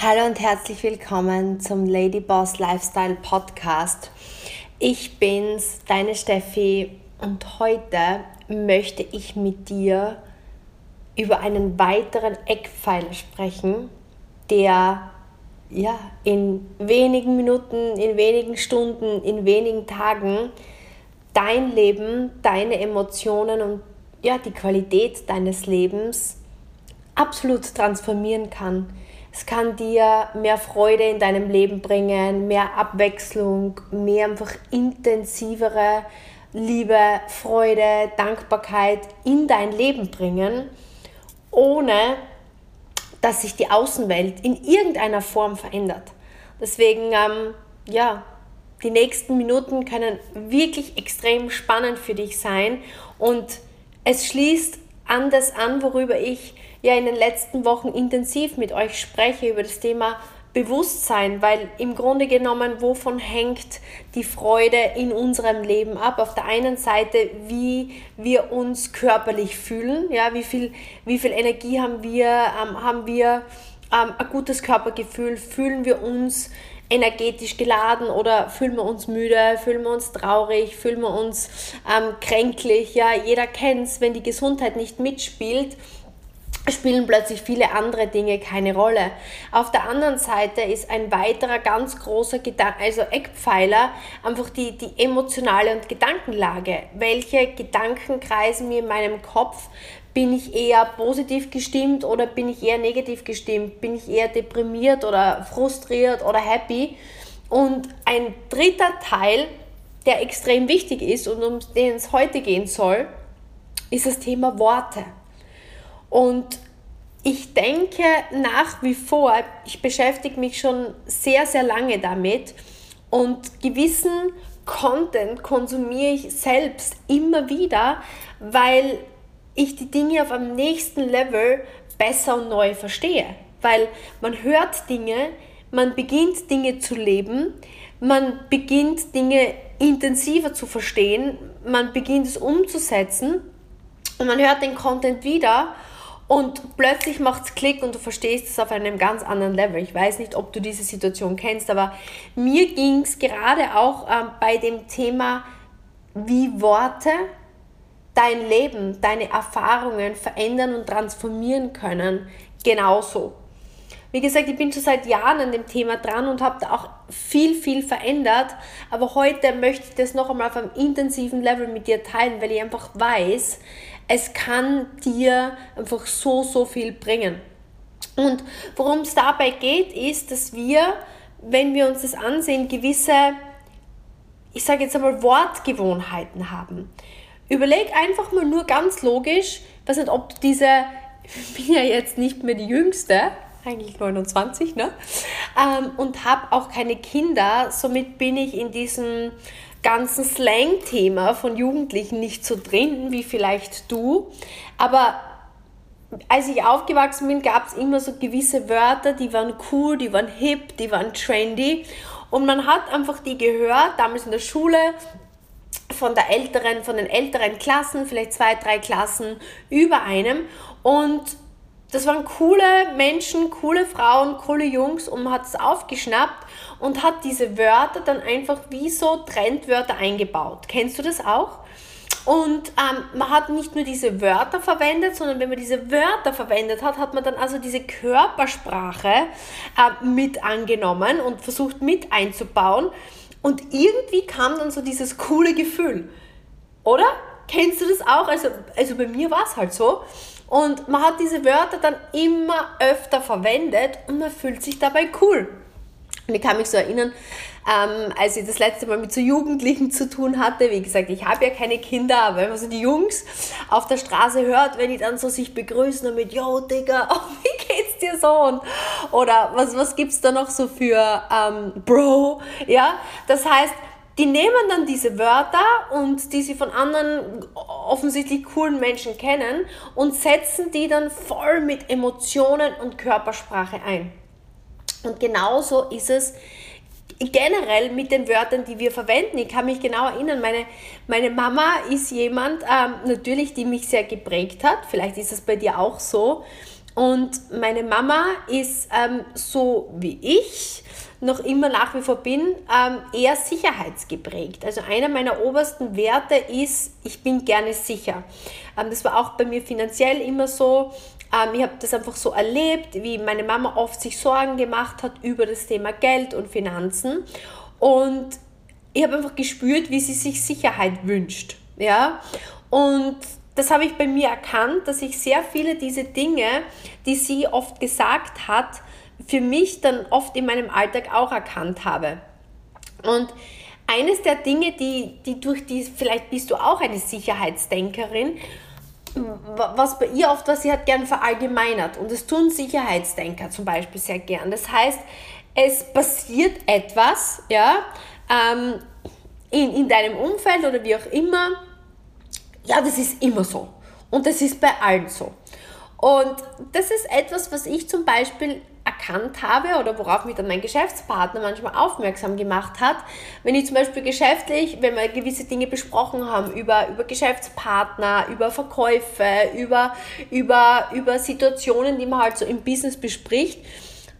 Hallo und herzlich willkommen zum Lady Boss Lifestyle Podcast. Ich bin's, deine Steffi, und heute möchte ich mit dir über einen weiteren Eckpfeiler sprechen, der ja, in wenigen Minuten, in wenigen Stunden, in wenigen Tagen dein Leben, deine Emotionen und ja, die Qualität deines Lebens absolut transformieren kann. Es kann dir mehr Freude in deinem Leben bringen, mehr Abwechslung, mehr einfach intensivere Liebe, Freude, Dankbarkeit in dein Leben bringen, ohne dass sich die Außenwelt in irgendeiner Form verändert. Deswegen, ähm, ja, die nächsten Minuten können wirklich extrem spannend für dich sein und es schließt an das an, worüber ich ja in den letzten Wochen intensiv mit euch spreche, über das Thema Bewusstsein, weil im Grunde genommen, wovon hängt die Freude in unserem Leben ab? Auf der einen Seite, wie wir uns körperlich fühlen, ja, wie viel, wie viel Energie haben wir, ähm, haben wir ähm, ein gutes Körpergefühl, fühlen wir uns energetisch geladen oder fühlen wir uns müde, fühlen wir uns traurig, fühlen wir uns ähm, kränklich, ja, jeder kennt es, wenn die Gesundheit nicht mitspielt, spielen plötzlich viele andere Dinge keine Rolle. Auf der anderen Seite ist ein weiterer ganz großer Gedanke, also Eckpfeiler, einfach die, die emotionale und Gedankenlage. Welche Gedanken kreisen mir in meinem Kopf? Bin ich eher positiv gestimmt oder bin ich eher negativ gestimmt? Bin ich eher deprimiert oder frustriert oder happy? Und ein dritter Teil, der extrem wichtig ist und um den es heute gehen soll, ist das Thema Worte. Und ich denke nach wie vor, ich beschäftige mich schon sehr, sehr lange damit und gewissen Content konsumiere ich selbst immer wieder, weil ich die Dinge auf einem nächsten Level besser und neu verstehe. Weil man hört Dinge, man beginnt Dinge zu leben, man beginnt Dinge intensiver zu verstehen, man beginnt es umzusetzen und man hört den Content wieder und plötzlich macht es Klick und du verstehst es auf einem ganz anderen Level. Ich weiß nicht, ob du diese Situation kennst, aber mir ging es gerade auch ähm, bei dem Thema, wie Worte dein Leben, deine Erfahrungen verändern und transformieren können, genauso. Wie gesagt, ich bin schon seit Jahren an dem Thema dran und habe da auch viel, viel verändert. Aber heute möchte ich das noch einmal auf einem intensiven Level mit dir teilen, weil ich einfach weiß, es kann dir einfach so, so viel bringen. Und worum es dabei geht, ist, dass wir, wenn wir uns das ansehen, gewisse, ich sage jetzt einmal, Wortgewohnheiten haben. Überleg einfach mal nur ganz logisch, ich weiß nicht, ob du diese, ich bin ja jetzt nicht mehr die Jüngste, eigentlich 29, ne? Ähm, und habe auch keine Kinder, somit bin ich in diesem ganzen Slang-Thema von Jugendlichen nicht so drin wie vielleicht du. Aber als ich aufgewachsen bin, gab es immer so gewisse Wörter, die waren cool, die waren hip, die waren trendy. Und man hat einfach die gehört, damals in der Schule, von der älteren, von den älteren Klassen, vielleicht zwei, drei Klassen über einem. Und das waren coole Menschen, coole Frauen, coole Jungs und man hat es aufgeschnappt und hat diese Wörter dann einfach wie so Trendwörter eingebaut. Kennst du das auch? Und ähm, man hat nicht nur diese Wörter verwendet, sondern wenn man diese Wörter verwendet hat, hat man dann also diese Körpersprache äh, mit angenommen und versucht mit einzubauen. Und irgendwie kam dann so dieses coole Gefühl. Oder? Kennst du das auch? Also, also bei mir war es halt so. Und man hat diese Wörter dann immer öfter verwendet und man fühlt sich dabei cool. Und ich kann mich so erinnern, ähm, als ich das letzte Mal mit so Jugendlichen zu tun hatte, wie gesagt, ich habe ja keine Kinder, aber wenn man so die Jungs auf der Straße hört, wenn die dann so sich begrüßen und mit, yo, Digga, oh, wie geht's dir so? Oder was, was gibt's da noch so für ähm, Bro? Ja, das heißt, die nehmen dann diese Wörter und die sie von anderen offensichtlich coolen Menschen kennen und setzen die dann voll mit Emotionen und Körpersprache ein. Und genauso ist es generell mit den Wörtern, die wir verwenden. Ich kann mich genau erinnern, meine, meine Mama ist jemand, ähm, natürlich, die mich sehr geprägt hat. Vielleicht ist es bei dir auch so. Und meine Mama ist ähm, so wie ich noch immer nach wie vor bin, ähm, eher sicherheitsgeprägt. Also einer meiner obersten Werte ist, ich bin gerne sicher. Ähm, das war auch bei mir finanziell immer so. Ähm, ich habe das einfach so erlebt, wie meine Mama oft sich Sorgen gemacht hat über das Thema Geld und Finanzen. Und ich habe einfach gespürt, wie sie sich Sicherheit wünscht. Ja? Und das habe ich bei mir erkannt, dass ich sehr viele diese Dinge, die sie oft gesagt hat, für mich dann oft in meinem Alltag auch erkannt habe. Und eines der Dinge, die, die durch die, vielleicht bist du auch eine Sicherheitsdenkerin, was bei ihr oft war, sie hat gern verallgemeinert und das tun Sicherheitsdenker zum Beispiel sehr gern. Das heißt, es passiert etwas, ja, ähm, in, in deinem Umfeld oder wie auch immer, ja, das ist immer so und das ist bei allen so. Und das ist etwas, was ich zum Beispiel erkannt habe oder worauf mich dann mein Geschäftspartner manchmal aufmerksam gemacht hat, wenn ich zum Beispiel geschäftlich, wenn wir gewisse Dinge besprochen haben über, über Geschäftspartner, über Verkäufe, über, über, über Situationen, die man halt so im Business bespricht,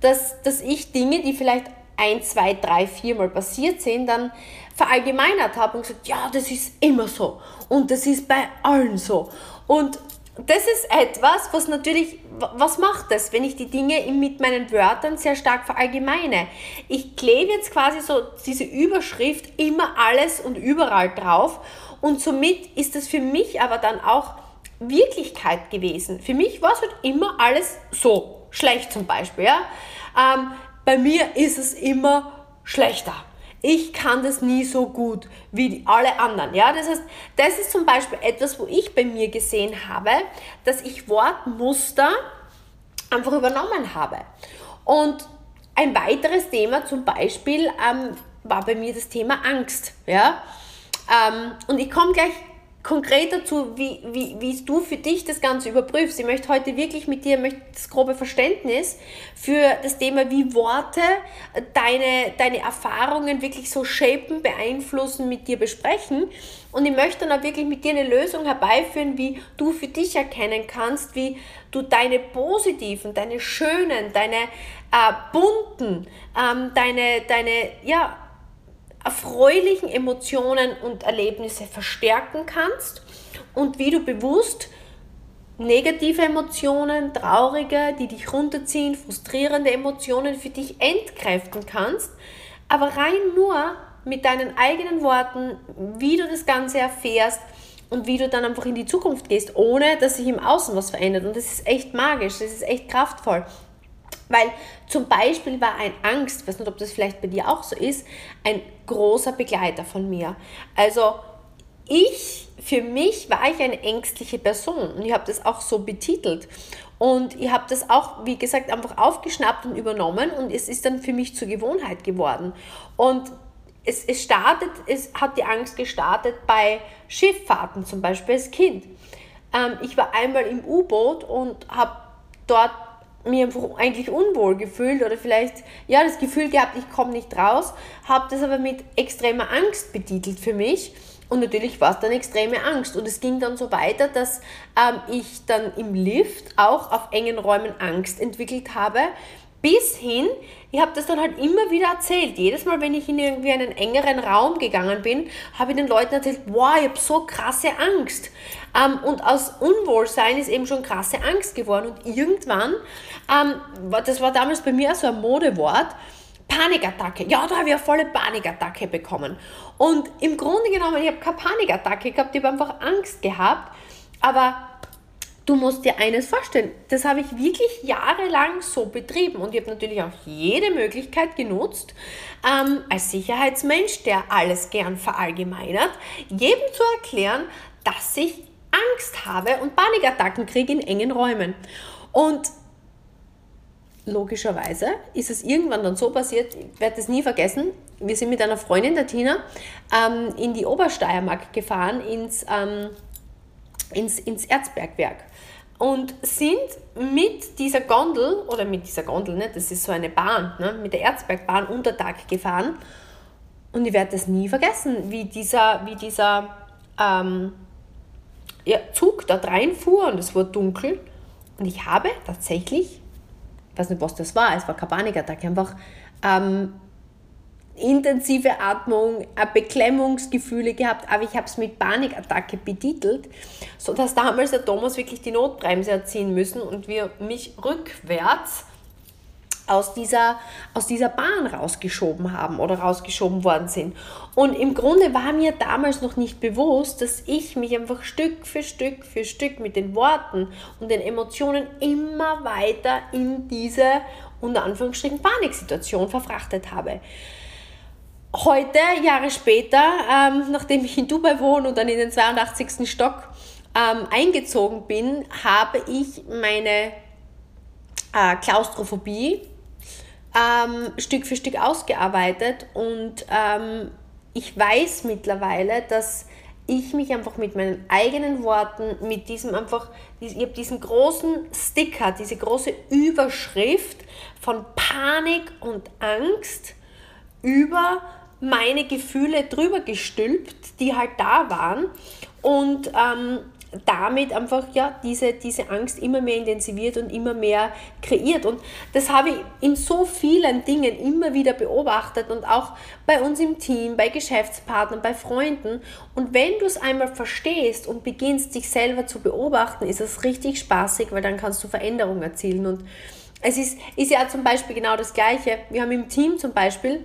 dass, dass ich Dinge, die vielleicht ein, zwei, drei, viermal passiert sind, dann verallgemeinert habe und gesagt, ja, das ist immer so und das ist bei allen so. Und das ist etwas, was natürlich, was macht das, wenn ich die Dinge mit meinen Wörtern sehr stark verallgemeine? Ich klebe jetzt quasi so diese Überschrift immer alles und überall drauf und somit ist das für mich aber dann auch Wirklichkeit gewesen. Für mich war es halt immer alles so, schlecht zum Beispiel. Ja? Ähm, bei mir ist es immer schlechter ich kann das nie so gut wie alle anderen. Ja? Das heißt, das ist zum Beispiel etwas, wo ich bei mir gesehen habe, dass ich Wortmuster einfach übernommen habe. Und ein weiteres Thema zum Beispiel ähm, war bei mir das Thema Angst. Ja? Ähm, und ich komme gleich konkret dazu, wie, wie, wie du für dich das Ganze überprüfst. Ich möchte heute wirklich mit dir möchte das grobe Verständnis für das Thema, wie Worte deine, deine Erfahrungen wirklich so shapen, beeinflussen, mit dir besprechen. Und ich möchte dann auch wirklich mit dir eine Lösung herbeiführen, wie du für dich erkennen kannst, wie du deine positiven, deine schönen, deine äh, bunten, ähm, deine, deine, ja, erfreulichen Emotionen und Erlebnisse verstärken kannst und wie du bewusst negative Emotionen, traurige, die dich runterziehen, frustrierende Emotionen für dich entkräften kannst, aber rein nur mit deinen eigenen Worten, wie du das Ganze erfährst und wie du dann einfach in die Zukunft gehst, ohne dass sich im Außen was verändert. Und das ist echt magisch, das ist echt kraftvoll. Weil zum Beispiel war ein Angst, ich weiß nicht, ob das vielleicht bei dir auch so ist, ein großer Begleiter von mir. Also ich, für mich war ich eine ängstliche Person und ich habe das auch so betitelt. Und ich habe das auch, wie gesagt, einfach aufgeschnappt und übernommen und es ist dann für mich zur Gewohnheit geworden. Und es, es startet, es hat die Angst gestartet bei Schifffahrten zum Beispiel als Kind. Ähm, ich war einmal im U-Boot und habe dort mir eigentlich unwohl gefühlt oder vielleicht ja das Gefühl gehabt, ich komme nicht raus, habe das aber mit extremer Angst betitelt für mich. Und natürlich war es dann extreme Angst. Und es ging dann so weiter, dass ähm, ich dann im Lift auch auf engen Räumen Angst entwickelt habe, bis hin, ich habe das dann halt immer wieder erzählt. Jedes Mal, wenn ich in irgendwie einen engeren Raum gegangen bin, habe ich den Leuten erzählt, wow, ich habe so krasse Angst. Ähm, und aus Unwohlsein ist eben schon krasse Angst geworden. Und irgendwann, ähm, das war damals bei mir so ein Modewort, Panikattacke. Ja, da habe ich eine volle Panikattacke bekommen. Und im Grunde genommen, ich habe keine Panikattacke gehabt, ich habe einfach Angst gehabt. Aber du musst dir eines vorstellen, das habe ich wirklich jahrelang so betrieben und ich habe natürlich auch jede Möglichkeit genutzt, ähm, als Sicherheitsmensch, der alles gern verallgemeinert, jedem zu erklären, dass ich Angst habe und Panikattacken kriege in engen Räumen. Und logischerweise ist es irgendwann dann so passiert, ich werde das nie vergessen, wir sind mit einer Freundin, der Tina, ähm, in die Obersteiermark gefahren, ins, ähm, ins, ins Erzbergwerk und sind mit dieser Gondel, oder mit dieser Gondel, ne, das ist so eine Bahn, ne, mit der Erzbergbahn unter Tag gefahren. Und ich werde das nie vergessen, wie dieser, wie dieser ähm, ja, Zug dort reinfuhr und es war dunkel. Und ich habe tatsächlich, ich weiß nicht, was das war, es war keine Panikattacke, einfach ähm, intensive Atmung, Beklemmungsgefühle gehabt, aber ich habe es mit Panikattacke betitelt, sodass damals der Thomas wirklich die Notbremse hat ziehen müssen und wir mich rückwärts aus dieser, aus dieser Bahn rausgeschoben haben oder rausgeschoben worden sind. Und im Grunde war mir damals noch nicht bewusst, dass ich mich einfach Stück für Stück für Stück mit den Worten und den Emotionen immer weiter in diese unter Anführungsstrichen Paniksituation verfrachtet habe. Heute, Jahre später, ähm, nachdem ich in Dubai wohne und dann in den 82. Stock ähm, eingezogen bin, habe ich meine äh, Klaustrophobie ähm, Stück für Stück ausgearbeitet und ähm, ich weiß mittlerweile, dass ich mich einfach mit meinen eigenen Worten, mit diesem einfach, ich habe diesen großen Sticker, diese große Überschrift von Panik und Angst über meine Gefühle drüber gestülpt, die halt da waren und ähm, damit einfach ja diese, diese Angst immer mehr intensiviert und immer mehr kreiert. Und das habe ich in so vielen Dingen immer wieder beobachtet und auch bei uns im Team, bei Geschäftspartnern, bei Freunden. Und wenn du es einmal verstehst und beginnst, dich selber zu beobachten, ist es richtig spaßig, weil dann kannst du Veränderungen erzielen. Und es ist, ist ja zum Beispiel genau das Gleiche. Wir haben im Team zum Beispiel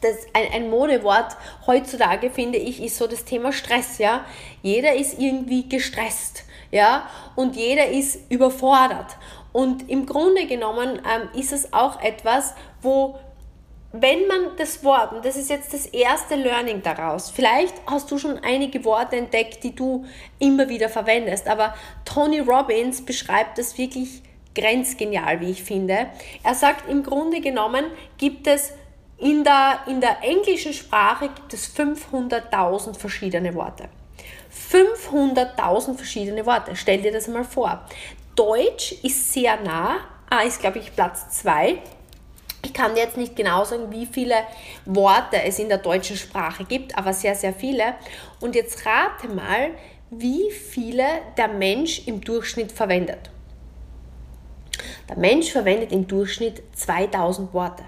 das, ein, ein Modewort heutzutage, finde ich, ist so das Thema Stress, ja. Jeder ist irgendwie gestresst, ja, und jeder ist überfordert. Und im Grunde genommen ähm, ist es auch etwas, wo wenn man das Wort, und das ist jetzt das erste Learning daraus, vielleicht hast du schon einige Worte entdeckt, die du immer wieder verwendest, aber Tony Robbins beschreibt das wirklich grenzgenial, wie ich finde. Er sagt, im Grunde genommen gibt es in der, in der englischen Sprache gibt es 500.000 verschiedene Worte. 500.000 verschiedene Worte. Stell dir das mal vor. Deutsch ist sehr nah, ah, ist glaube ich Platz 2. Ich kann dir jetzt nicht genau sagen, wie viele Worte es in der deutschen Sprache gibt, aber sehr, sehr viele. Und jetzt rate mal, wie viele der Mensch im Durchschnitt verwendet. Der Mensch verwendet im Durchschnitt 2000 Worte.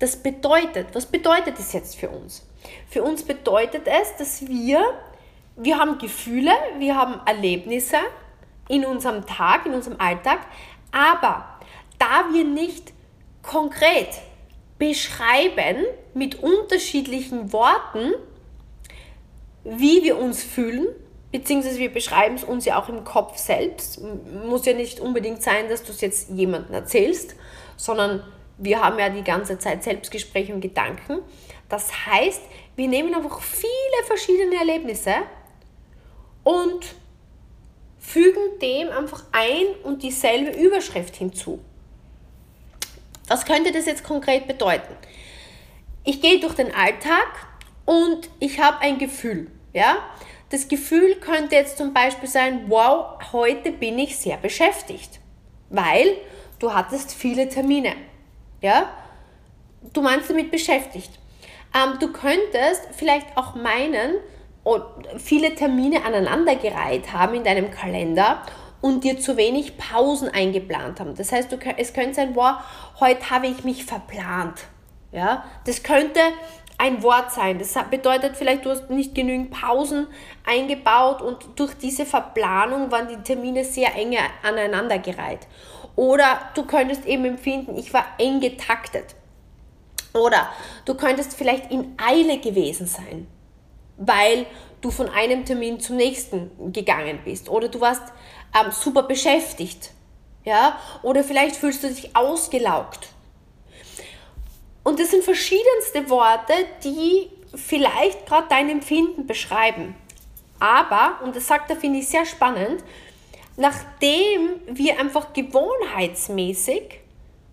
Das bedeutet, was bedeutet das jetzt für uns? Für uns bedeutet es, dass wir, wir haben Gefühle, wir haben Erlebnisse in unserem Tag, in unserem Alltag, aber da wir nicht konkret beschreiben mit unterschiedlichen Worten, wie wir uns fühlen, beziehungsweise wir beschreiben es uns ja auch im Kopf selbst. Muss ja nicht unbedingt sein, dass du es jetzt jemandem erzählst, sondern wir haben ja die ganze Zeit Selbstgespräche und Gedanken. Das heißt, wir nehmen einfach viele verschiedene Erlebnisse und fügen dem einfach ein und dieselbe Überschrift hinzu. Was könnte das jetzt konkret bedeuten? Ich gehe durch den Alltag und ich habe ein Gefühl. Ja? Das Gefühl könnte jetzt zum Beispiel sein, wow, heute bin ich sehr beschäftigt, weil du hattest viele Termine. Ja? Du meinst damit beschäftigt. Ähm, du könntest vielleicht auch meinen, oh, viele Termine aneinandergereiht haben in deinem Kalender und dir zu wenig Pausen eingeplant haben. Das heißt, du, es könnte sein, wow, heute habe ich mich verplant. Ja? Das könnte ein Wort sein. Das bedeutet vielleicht, du hast nicht genügend Pausen eingebaut und durch diese Verplanung waren die Termine sehr enge aneinandergereiht. Oder du könntest eben empfinden, ich war eng getaktet. Oder du könntest vielleicht in Eile gewesen sein, weil du von einem Termin zum nächsten gegangen bist. Oder du warst ähm, super beschäftigt. Ja? Oder vielleicht fühlst du dich ausgelaugt. Und das sind verschiedenste Worte, die vielleicht gerade dein Empfinden beschreiben. Aber, und das sagt er, finde ich sehr spannend, nachdem wir einfach gewohnheitsmäßig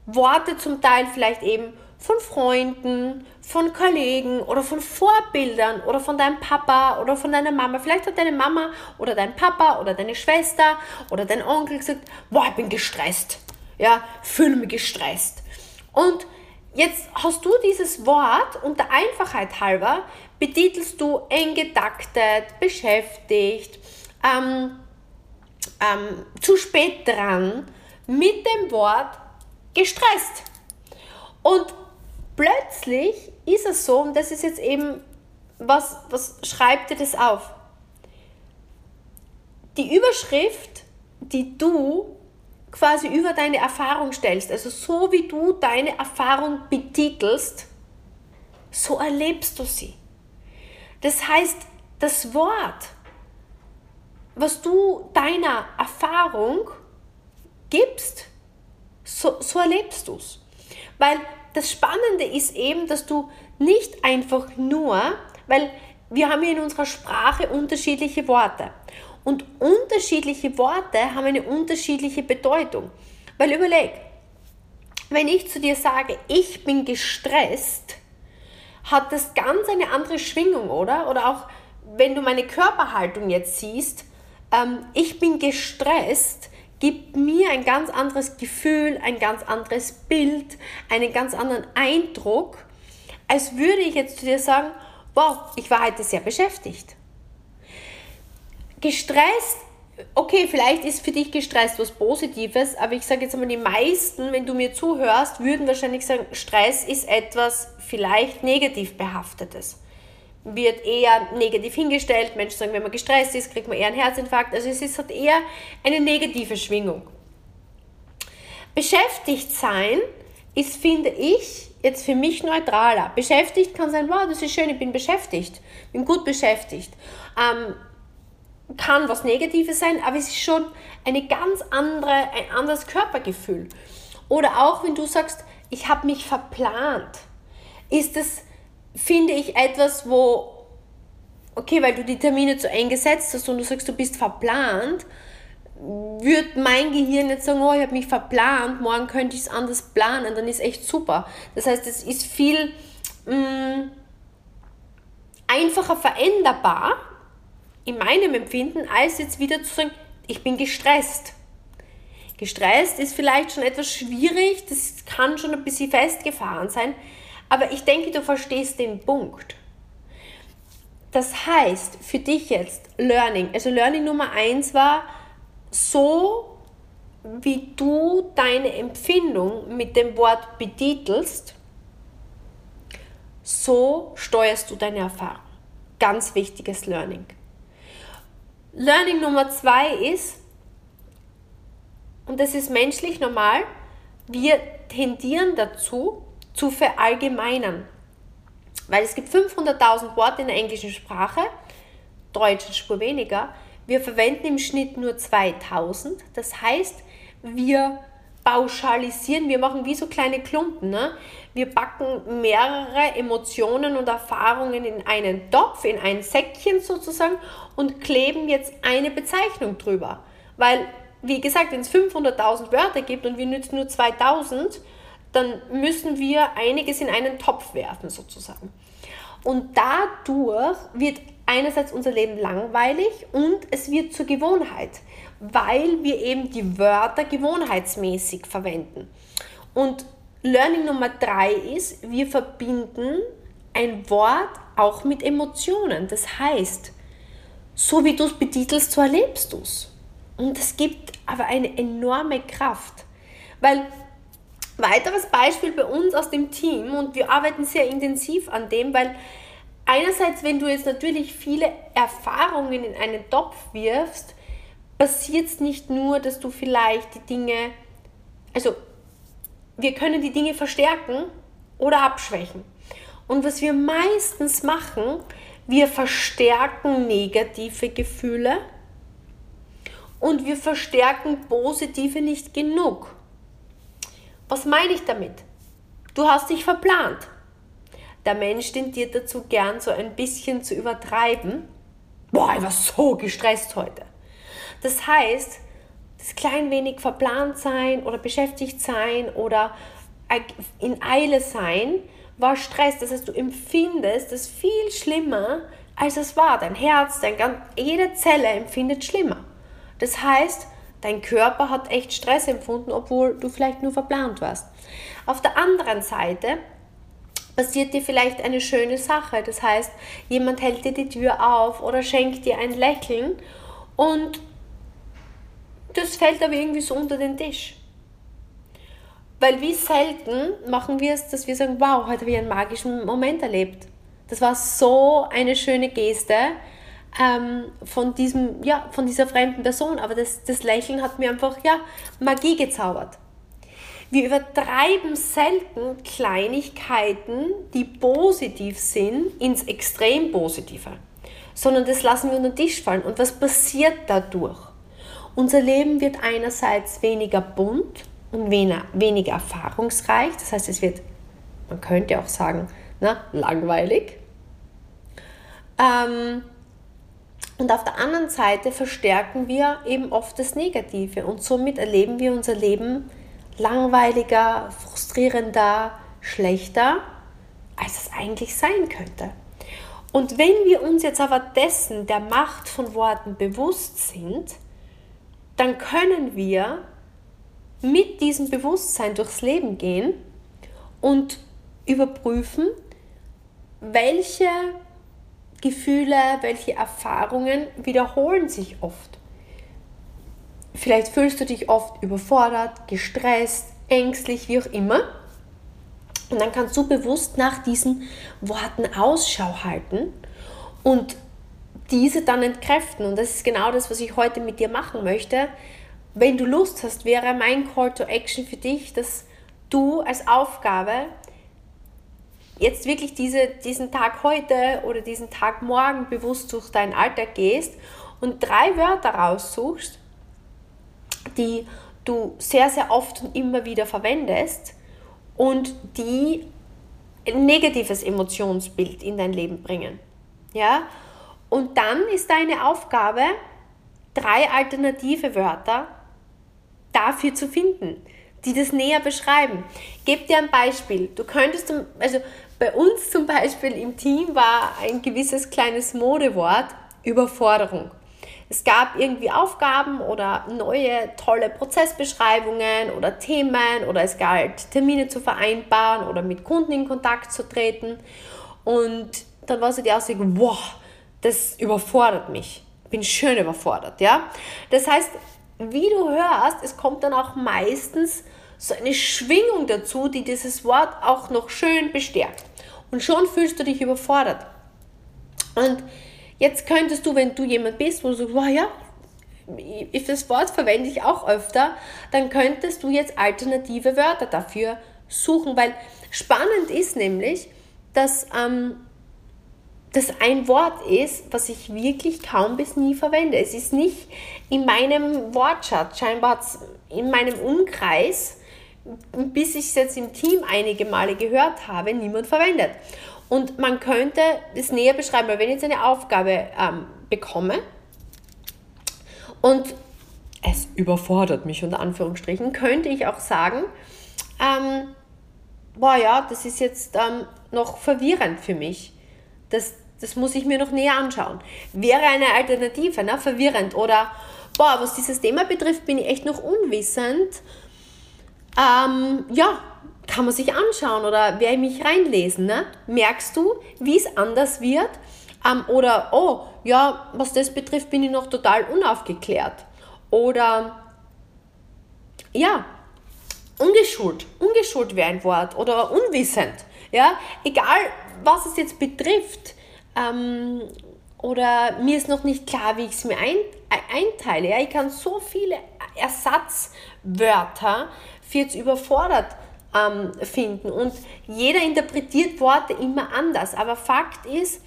Worte zum Teil vielleicht eben von Freunden, von Kollegen oder von Vorbildern oder von deinem Papa oder von deiner Mama. Vielleicht hat deine Mama oder dein Papa oder deine Schwester oder dein Onkel gesagt, boah, ich bin gestresst. Ja, fühle mich gestresst. Und jetzt hast du dieses Wort und der Einfachheit halber betitelst du eng getaktet, beschäftigt, ähm, ähm, zu spät dran mit dem Wort gestresst. Und plötzlich ist es so, und das ist jetzt eben, was, was schreibt dir das auf? Die Überschrift, die du quasi über deine Erfahrung stellst, also so wie du deine Erfahrung betitelst, so erlebst du sie. Das heißt, das Wort, was du deiner Erfahrung gibst, so, so erlebst du es. Weil das Spannende ist eben, dass du nicht einfach nur, weil wir haben ja in unserer Sprache unterschiedliche Worte. Und unterschiedliche Worte haben eine unterschiedliche Bedeutung. Weil überleg, wenn ich zu dir sage, ich bin gestresst, hat das ganz eine andere Schwingung, oder? Oder auch wenn du meine Körperhaltung jetzt siehst, ähm, ich bin gestresst, gibt mir ein ganz anderes Gefühl, ein ganz anderes Bild, einen ganz anderen Eindruck, als würde ich jetzt zu dir sagen, wow, ich war heute sehr beschäftigt. Gestresst, okay, vielleicht ist für dich gestresst was Positives, aber ich sage jetzt einmal, die meisten, wenn du mir zuhörst, würden wahrscheinlich sagen, Stress ist etwas vielleicht negativ behaftetes wird eher negativ hingestellt. Menschen sagen, wenn man gestresst ist, kriegt man eher einen Herzinfarkt. Also es ist, hat eher eine negative Schwingung. Beschäftigt sein ist, finde ich, jetzt für mich neutraler. Beschäftigt kann sein, wow, das ist schön, ich bin beschäftigt, bin gut beschäftigt. Ähm, kann was Negatives sein, aber es ist schon eine ganz andere, ein anderes Körpergefühl. Oder auch wenn du sagst, ich habe mich verplant, ist es finde ich etwas, wo, okay, weil du die Termine zu eng gesetzt hast und du sagst, du bist verplant, wird mein Gehirn jetzt sagen, oh, ich habe mich verplant, morgen könnte ich es anders planen, dann ist echt super. Das heißt, es ist viel mh, mm, einfacher veränderbar in meinem Empfinden, als jetzt wieder zu sagen, ich bin gestresst. Gestresst ist vielleicht schon etwas schwierig, das kann schon ein bisschen festgefahren sein, aber ich denke, du verstehst den Punkt. Das heißt, für dich jetzt Learning, also Learning Nummer eins war, so wie du deine Empfindung mit dem Wort betitelst, so steuerst du deine Erfahrung. Ganz wichtiges Learning. Learning Nummer zwei ist, und das ist menschlich normal, wir tendieren dazu, zu verallgemeinern. Weil es gibt 500.000 Worte in der englischen Sprache, deutschen Spur weniger. Wir verwenden im Schnitt nur 2000. Das heißt, wir pauschalisieren, wir machen wie so kleine Klumpen. Ne? Wir backen mehrere Emotionen und Erfahrungen in einen Topf, in ein Säckchen sozusagen und kleben jetzt eine Bezeichnung drüber. Weil, wie gesagt, wenn es 500.000 Wörter gibt und wir nützen nur 2000, dann müssen wir einiges in einen Topf werfen sozusagen. Und dadurch wird einerseits unser Leben langweilig und es wird zur Gewohnheit, weil wir eben die Wörter gewohnheitsmäßig verwenden. Und Learning Nummer drei ist, wir verbinden ein Wort auch mit Emotionen. Das heißt, so wie du es betitelst, so erlebst du es. Und es gibt aber eine enorme Kraft, weil Weiteres Beispiel bei uns aus dem Team und wir arbeiten sehr intensiv an dem, weil einerseits, wenn du jetzt natürlich viele Erfahrungen in einen Topf wirfst, passiert es nicht nur, dass du vielleicht die Dinge, also wir können die Dinge verstärken oder abschwächen. Und was wir meistens machen, wir verstärken negative Gefühle und wir verstärken positive nicht genug. Was meine ich damit? Du hast dich verplant. Der Mensch tendiert dazu gern so ein bisschen zu übertreiben. Boah, ich war so gestresst heute. Das heißt, das klein wenig verplant sein oder beschäftigt sein oder in Eile sein war Stress. Das heißt, du empfindest es viel schlimmer, als es war. Dein Herz, dein, jede Zelle empfindet schlimmer. Das heißt, Dein Körper hat echt Stress empfunden, obwohl du vielleicht nur verplant warst. Auf der anderen Seite passiert dir vielleicht eine schöne Sache. Das heißt, jemand hält dir die Tür auf oder schenkt dir ein Lächeln und das fällt aber irgendwie so unter den Tisch. Weil wie selten machen wir es, dass wir sagen, wow, heute habe ich einen magischen Moment erlebt. Das war so eine schöne Geste ähm, von, diesem, ja, von dieser fremden Person. Aber das, das Lächeln hat mir einfach ja, Magie gezaubert. Wir übertreiben selten Kleinigkeiten, die positiv sind, ins Extrem Positive, sondern das lassen wir unter den Tisch fallen. Und was passiert dadurch? Unser Leben wird einerseits weniger bunt und weniger, weniger erfahrungsreich, das heißt, es wird, man könnte auch sagen, na, langweilig. Ähm, und auf der anderen Seite verstärken wir eben oft das Negative und somit erleben wir unser Leben langweiliger, frustrierender, schlechter, als es eigentlich sein könnte. Und wenn wir uns jetzt aber dessen der Macht von Worten bewusst sind, dann können wir mit diesem Bewusstsein durchs Leben gehen und überprüfen, welche Gefühle, welche Erfahrungen wiederholen sich oft. Vielleicht fühlst du dich oft überfordert, gestresst, ängstlich, wie auch immer. Und dann kannst du bewusst nach diesen Worten Ausschau halten und diese dann entkräften. Und das ist genau das, was ich heute mit dir machen möchte. Wenn du Lust hast, wäre mein Call to Action für dich, dass du als Aufgabe jetzt wirklich diese, diesen Tag heute oder diesen Tag morgen bewusst durch deinen Alltag gehst und drei Wörter raussuchst, die du sehr, sehr oft und immer wieder verwendest und die ein negatives Emotionsbild in dein Leben bringen. Ja? Und dann ist deine Aufgabe, drei alternative Wörter dafür zu finden, die das näher beschreiben. Gebe dir ein Beispiel. Du könntest, also bei uns zum Beispiel im Team war ein gewisses kleines Modewort Überforderung. Es gab irgendwie Aufgaben oder neue tolle Prozessbeschreibungen oder Themen oder es galt Termine zu vereinbaren oder mit Kunden in Kontakt zu treten. Und dann war so die Aussicht, wow, das überfordert mich. Bin schön überfordert, ja. Das heißt, wie du hörst, es kommt dann auch meistens so eine Schwingung dazu, die dieses Wort auch noch schön bestärkt. Und schon fühlst du dich überfordert. Und jetzt könntest du, wenn du jemand bist, wo du sagst, wow, ja, das Wort verwende ich auch öfter, dann könntest du jetzt alternative Wörter dafür suchen, weil spannend ist nämlich, dass ähm, das ein Wort ist, was ich wirklich kaum bis nie verwende. Es ist nicht in meinem Wortschatz, scheinbar in meinem Umkreis, bis ich es jetzt im Team einige Male gehört habe, niemand verwendet. Und man könnte es näher beschreiben, weil wenn ich jetzt eine Aufgabe ähm, bekomme und es überfordert mich unter Anführungsstrichen, könnte ich auch sagen, ähm, boah ja, das ist jetzt ähm, noch verwirrend für mich. Das, das muss ich mir noch näher anschauen. Wäre eine Alternative, ne? verwirrend. Oder, boah, was dieses Thema betrifft, bin ich echt noch unwissend. Ähm, ja, kann man sich anschauen oder werde ich mich reinlesen. Ne? Merkst du, wie es anders wird? Ähm, oder, oh, ja, was das betrifft, bin ich noch total unaufgeklärt. Oder, ja, ungeschult. Ungeschult wäre ein Wort. Oder unwissend. Ja, egal, was es jetzt betrifft. Ähm, oder mir ist noch nicht klar, wie ich es mir ein, einteile. Ja, ich kann so viele Ersatzwörter für jetzt überfordert ähm, finden. Und jeder interpretiert Worte immer anders. Aber Fakt ist,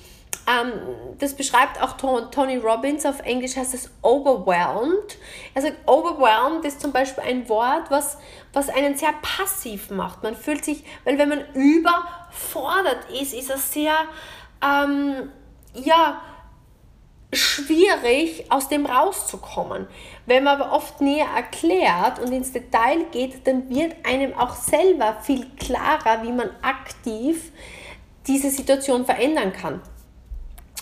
ähm, das beschreibt auch Tony Robbins, auf Englisch heißt es overwhelmed. Er sagt, overwhelmed ist zum Beispiel ein Wort, was, was einen sehr passiv macht. Man fühlt sich, weil wenn man überfordert ist, ist er sehr, ähm, ja, schwierig, aus dem rauszukommen. Wenn man aber oft näher erklärt und ins Detail geht, dann wird einem auch selber viel klarer, wie man aktiv diese Situation verändern kann.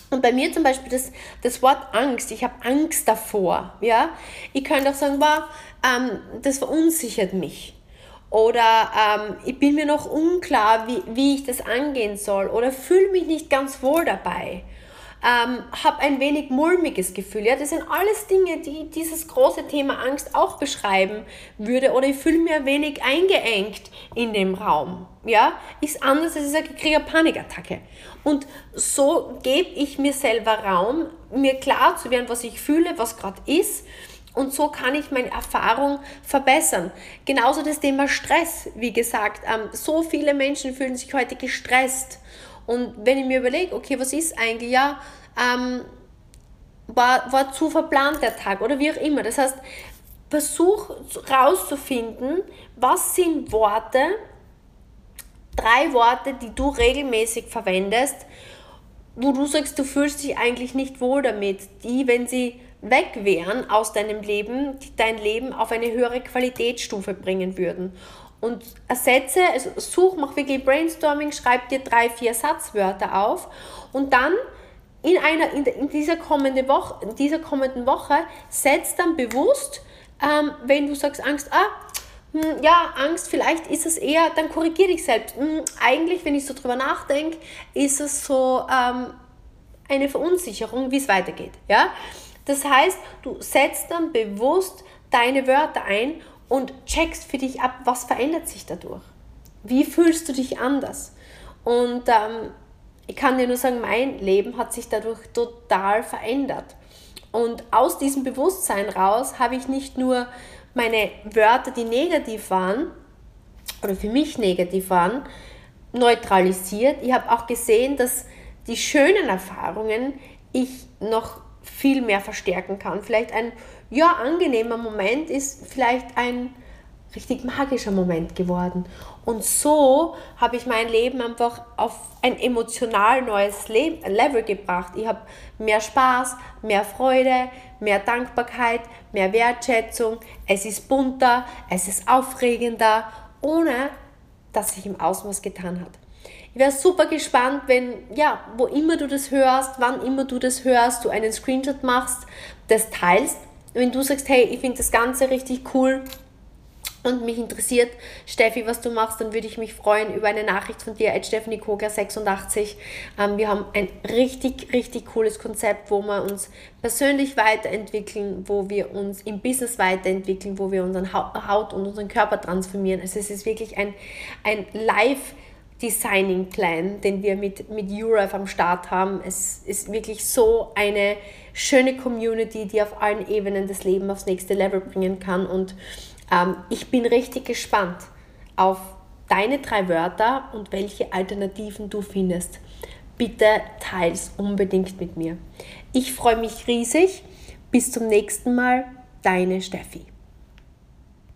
Und bei mir zum Beispiel das, das Wort Angst, ich habe Angst davor. Ja? Ich könnte auch sagen, wow, ähm, das verunsichert mich. Oder ähm, ich bin mir noch unklar, wie, wie ich das angehen soll. Oder fühle mich nicht ganz wohl dabei. Ähm, habe ein wenig mulmiges Gefühl. Ja, das sind alles Dinge, die dieses große Thema Angst auch beschreiben würde. Oder ich fühle mich ein wenig eingeengt in dem Raum. Ja, ist anders, als ich kriege eine Panikattacke. Und so gebe ich mir selber Raum, mir klar zu werden, was ich fühle, was gerade ist und so kann ich meine Erfahrung verbessern. Genauso das Thema Stress, wie gesagt. Ähm, so viele Menschen fühlen sich heute gestresst. Und wenn ich mir überlege, okay, was ist eigentlich, ja, ähm, war, war zu verplant der Tag oder wie auch immer. Das heißt, versuch rauszufinden, was sind Worte, drei Worte, die du regelmäßig verwendest, wo du sagst, du fühlst dich eigentlich nicht wohl damit, die, wenn sie weg wären aus deinem Leben, die dein Leben auf eine höhere Qualitätsstufe bringen würden. Und ersetze, also such, mach wirklich Brainstorming, schreib dir drei, vier Satzwörter auf und dann in, einer, in, in dieser, kommende Woche, in dieser kommenden Woche setz dann bewusst, ähm, wenn du sagst Angst, ah, hm, ja, Angst, vielleicht ist es eher, dann korrigier dich selbst. Hm, eigentlich, wenn ich so drüber nachdenke, ist es so ähm, eine Verunsicherung, wie es weitergeht. Ja? Das heißt, du setzt dann bewusst deine Wörter ein und checkst für dich ab, was verändert sich dadurch. Wie fühlst du dich anders? Und ähm, ich kann dir nur sagen, mein Leben hat sich dadurch total verändert. Und aus diesem Bewusstsein raus habe ich nicht nur meine Wörter, die negativ waren oder für mich negativ waren, neutralisiert. Ich habe auch gesehen, dass die schönen Erfahrungen ich noch viel mehr verstärken kann. Vielleicht ein ja angenehmer Moment ist vielleicht ein richtig magischer Moment geworden. Und so habe ich mein Leben einfach auf ein emotional neues Level gebracht. Ich habe mehr Spaß, mehr Freude, mehr Dankbarkeit, mehr Wertschätzung. Es ist bunter, es ist aufregender, ohne dass sich im Ausmaß getan hat. Ich wäre super gespannt, wenn, ja, wo immer du das hörst, wann immer du das hörst, du einen Screenshot machst, das teilst. Wenn du sagst, hey, ich finde das Ganze richtig cool und mich interessiert, Steffi, was du machst, dann würde ich mich freuen über eine Nachricht von dir, Stephanie Kogler 86. Ähm, wir haben ein richtig, richtig cooles Konzept, wo wir uns persönlich weiterentwickeln, wo wir uns im Business weiterentwickeln, wo wir unseren Haut und unseren Körper transformieren. Also es ist wirklich ein, ein Live- Designing Plan, den wir mit, mit Europe am Start haben. Es ist wirklich so eine schöne Community, die auf allen Ebenen das Leben aufs nächste Level bringen kann. Und ähm, ich bin richtig gespannt auf deine drei Wörter und welche Alternativen du findest. Bitte teils unbedingt mit mir. Ich freue mich riesig. Bis zum nächsten Mal, deine Steffi.